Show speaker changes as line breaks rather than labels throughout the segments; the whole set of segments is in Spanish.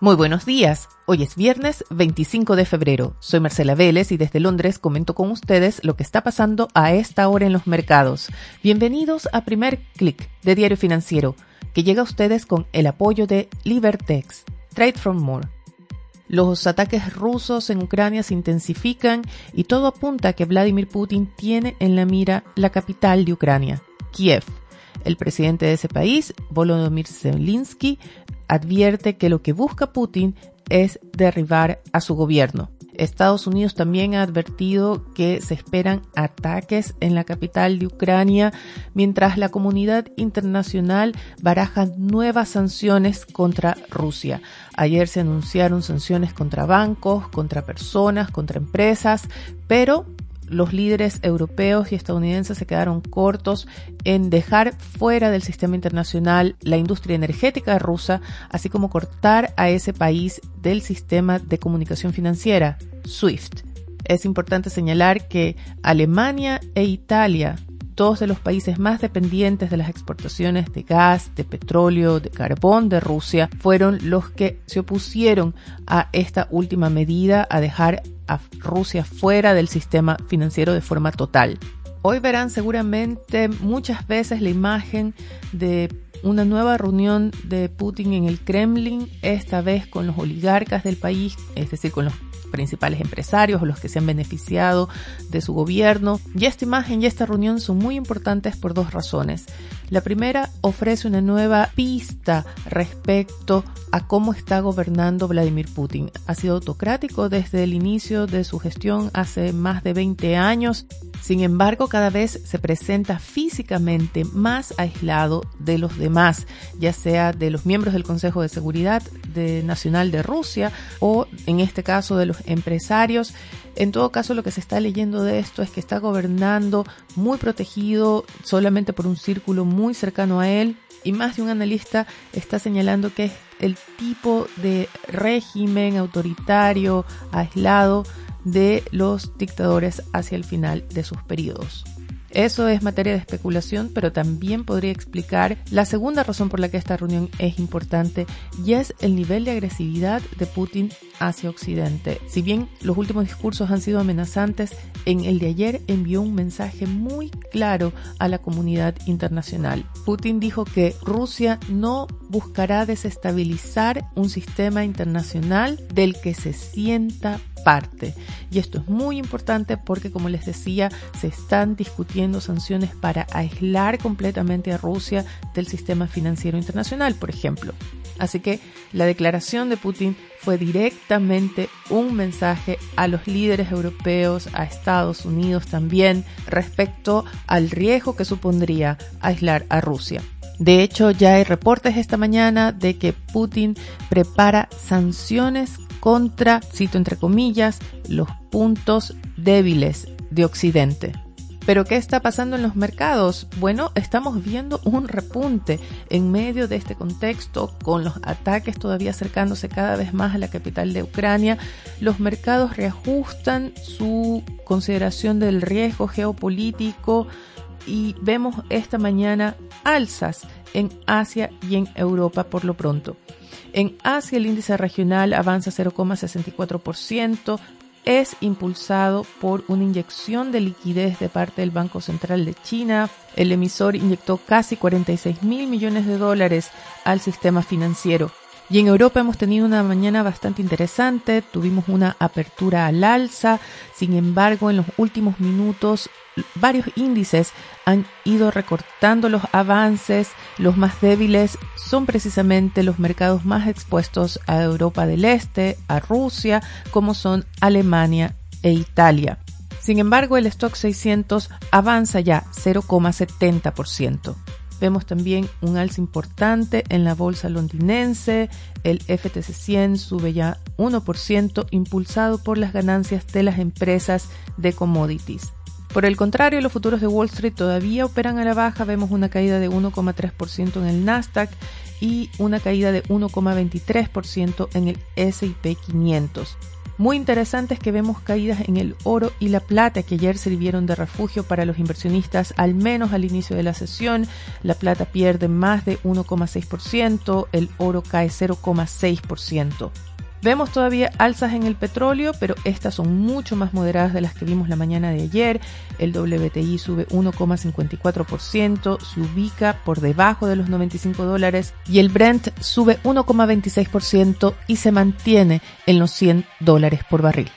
Muy buenos días. Hoy es viernes 25 de febrero. Soy Marcela Vélez y desde Londres comento con ustedes lo que está pasando a esta hora en los mercados. Bienvenidos a Primer Click de Diario Financiero, que llega a ustedes con el apoyo de Libertex. Trade from More. Los ataques rusos en Ucrania se intensifican y todo apunta a que Vladimir Putin tiene en la mira la capital de Ucrania, Kiev. El presidente de ese país, Volodymyr Zelensky, advierte que lo que busca Putin es derribar a su gobierno. Estados Unidos también ha advertido que se esperan ataques en la capital de Ucrania, mientras la comunidad internacional baraja nuevas sanciones contra Rusia. Ayer se anunciaron sanciones contra bancos, contra personas, contra empresas, pero los líderes europeos y estadounidenses se quedaron cortos en dejar fuera del sistema internacional la industria energética rusa, así como cortar a ese país del sistema de comunicación financiera, SWIFT. Es importante señalar que Alemania e Italia dos de los países más dependientes de las exportaciones de gas, de petróleo, de carbón de Rusia, fueron los que se opusieron a esta última medida, a dejar a Rusia fuera del sistema financiero de forma total. Hoy verán seguramente muchas veces la imagen de una nueva reunión de Putin en el Kremlin, esta vez con los oligarcas del país, es decir, con los principales empresarios o los que se han beneficiado de su gobierno. Y esta imagen y esta reunión son muy importantes por dos razones. La primera ofrece una nueva pista respecto a cómo está gobernando Vladimir Putin. Ha sido autocrático desde el inicio de su gestión hace más de 20 años. Sin embargo, cada vez se presenta físicamente más aislado de los demás, ya sea de los miembros del Consejo de Seguridad Nacional de Rusia o en este caso de los empresarios. En todo caso, lo que se está leyendo de esto es que está gobernando muy protegido solamente por un círculo muy cercano a él y más de un analista está señalando que es el tipo de régimen autoritario, aislado de los dictadores hacia el final de sus periodos. Eso es materia de especulación, pero también podría explicar la segunda razón por la que esta reunión es importante y es el nivel de agresividad de Putin hacia Occidente. Si bien los últimos discursos han sido amenazantes, en el de ayer envió un mensaje muy claro a la comunidad internacional. Putin dijo que Rusia no buscará desestabilizar un sistema internacional del que se sienta Y esto es muy importante porque, como les decía, se están discutiendo sanciones para aislar completamente a Rusia del sistema financiero internacional, por ejemplo. Así que la declaración de Putin fue directamente un mensaje a los líderes europeos, a Estados Unidos también, respecto al riesgo que supondría aislar a Rusia. De hecho, ya hay reportes esta mañana de que Putin prepara sanciones contra, cito entre comillas, los puntos débiles de Occidente. Pero ¿qué está pasando en los mercados? Bueno, estamos viendo un repunte en medio de este contexto, con los ataques todavía acercándose cada vez más a la capital de Ucrania. Los mercados reajustan su consideración del riesgo geopolítico y vemos esta mañana alzas en Asia y en Europa por lo pronto. En Asia el índice regional avanza 0,64%, es impulsado por una inyección de liquidez de parte del Banco Central de China. El emisor inyectó casi 46 mil millones de dólares al sistema financiero. Y en Europa hemos tenido una mañana bastante interesante, tuvimos una apertura al alza, sin embargo en los últimos minutos varios índices han ido recortando los avances, los más débiles son precisamente los mercados más expuestos a Europa del Este, a Rusia, como son Alemania e Italia. Sin embargo, el stock 600 avanza ya 0,70%. Vemos también un alza importante en la bolsa londinense, el FTC 100 sube ya 1%, impulsado por las ganancias de las empresas de commodities. Por el contrario, los futuros de Wall Street todavía operan a la baja, vemos una caída de 1,3% en el Nasdaq y una caída de 1,23% en el S&P 500. Muy interesante es que vemos caídas en el oro y la plata que ayer sirvieron de refugio para los inversionistas, al menos al inicio de la sesión. La plata pierde más de 1,6%, el oro cae 0,6%. Vemos todavía alzas en el petróleo, pero estas son mucho más moderadas de las que vimos la mañana de ayer. El WTI sube 1,54%, se ubica por debajo de los 95 dólares y el Brent sube 1,26% y se mantiene en los 100 dólares por barril.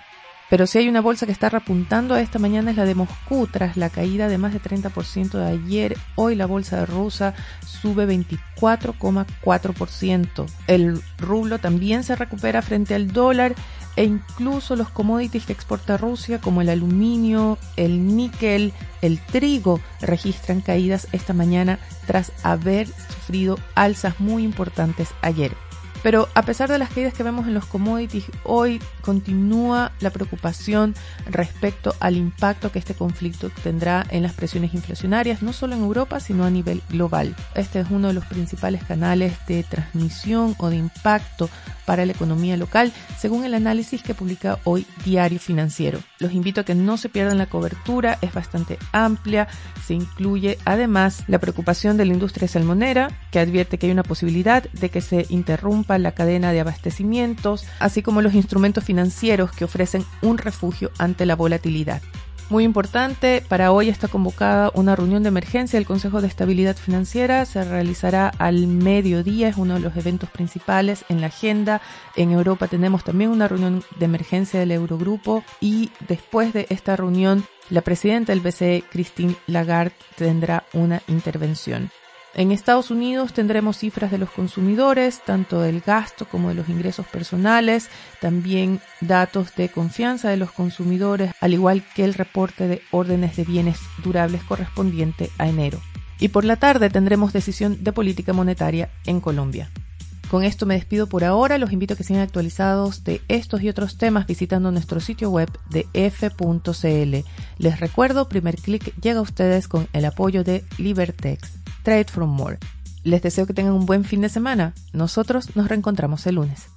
Pero si hay una bolsa que está repuntando a esta mañana es la de Moscú, tras la caída de más de 30% de ayer. Hoy la bolsa de Rusia sube 24,4%. El rublo también se recupera frente al dólar e incluso los commodities que exporta Rusia, como el aluminio, el níquel, el trigo, registran caídas esta mañana tras haber sufrido alzas muy importantes ayer. Pero a pesar de las caídas que vemos en los commodities, hoy continúa la preocupación respecto al impacto que este conflicto tendrá en las presiones inflacionarias, no solo en Europa, sino a nivel global. Este es uno de los principales canales de transmisión o de impacto para la economía local, según el análisis que publica hoy Diario Financiero. Los invito a que no se pierdan la cobertura, es bastante amplia, se incluye además la preocupación de la industria salmonera, que advierte que hay una posibilidad de que se interrumpa la cadena de abastecimientos, así como los instrumentos financieros que ofrecen un refugio ante la volatilidad. Muy importante, para hoy está convocada una reunión de emergencia del Consejo de Estabilidad Financiera. Se realizará al mediodía, es uno de los eventos principales en la agenda. En Europa tenemos también una reunión de emergencia del Eurogrupo y después de esta reunión, la presidenta del BCE, Christine Lagarde, tendrá una intervención. En Estados Unidos tendremos cifras de los consumidores, tanto del gasto como de los ingresos personales, también datos de confianza de los consumidores, al igual que el reporte de órdenes de bienes durables correspondiente a enero. Y por la tarde tendremos decisión de política monetaria en Colombia. Con esto me despido por ahora, los invito a que sean actualizados de estos y otros temas visitando nuestro sitio web de f.cl. Les recuerdo, primer clic llega a ustedes con el apoyo de Libertex. Trade from More. Les deseo que tengan un buen fin de semana. Nosotros nos reencontramos el lunes.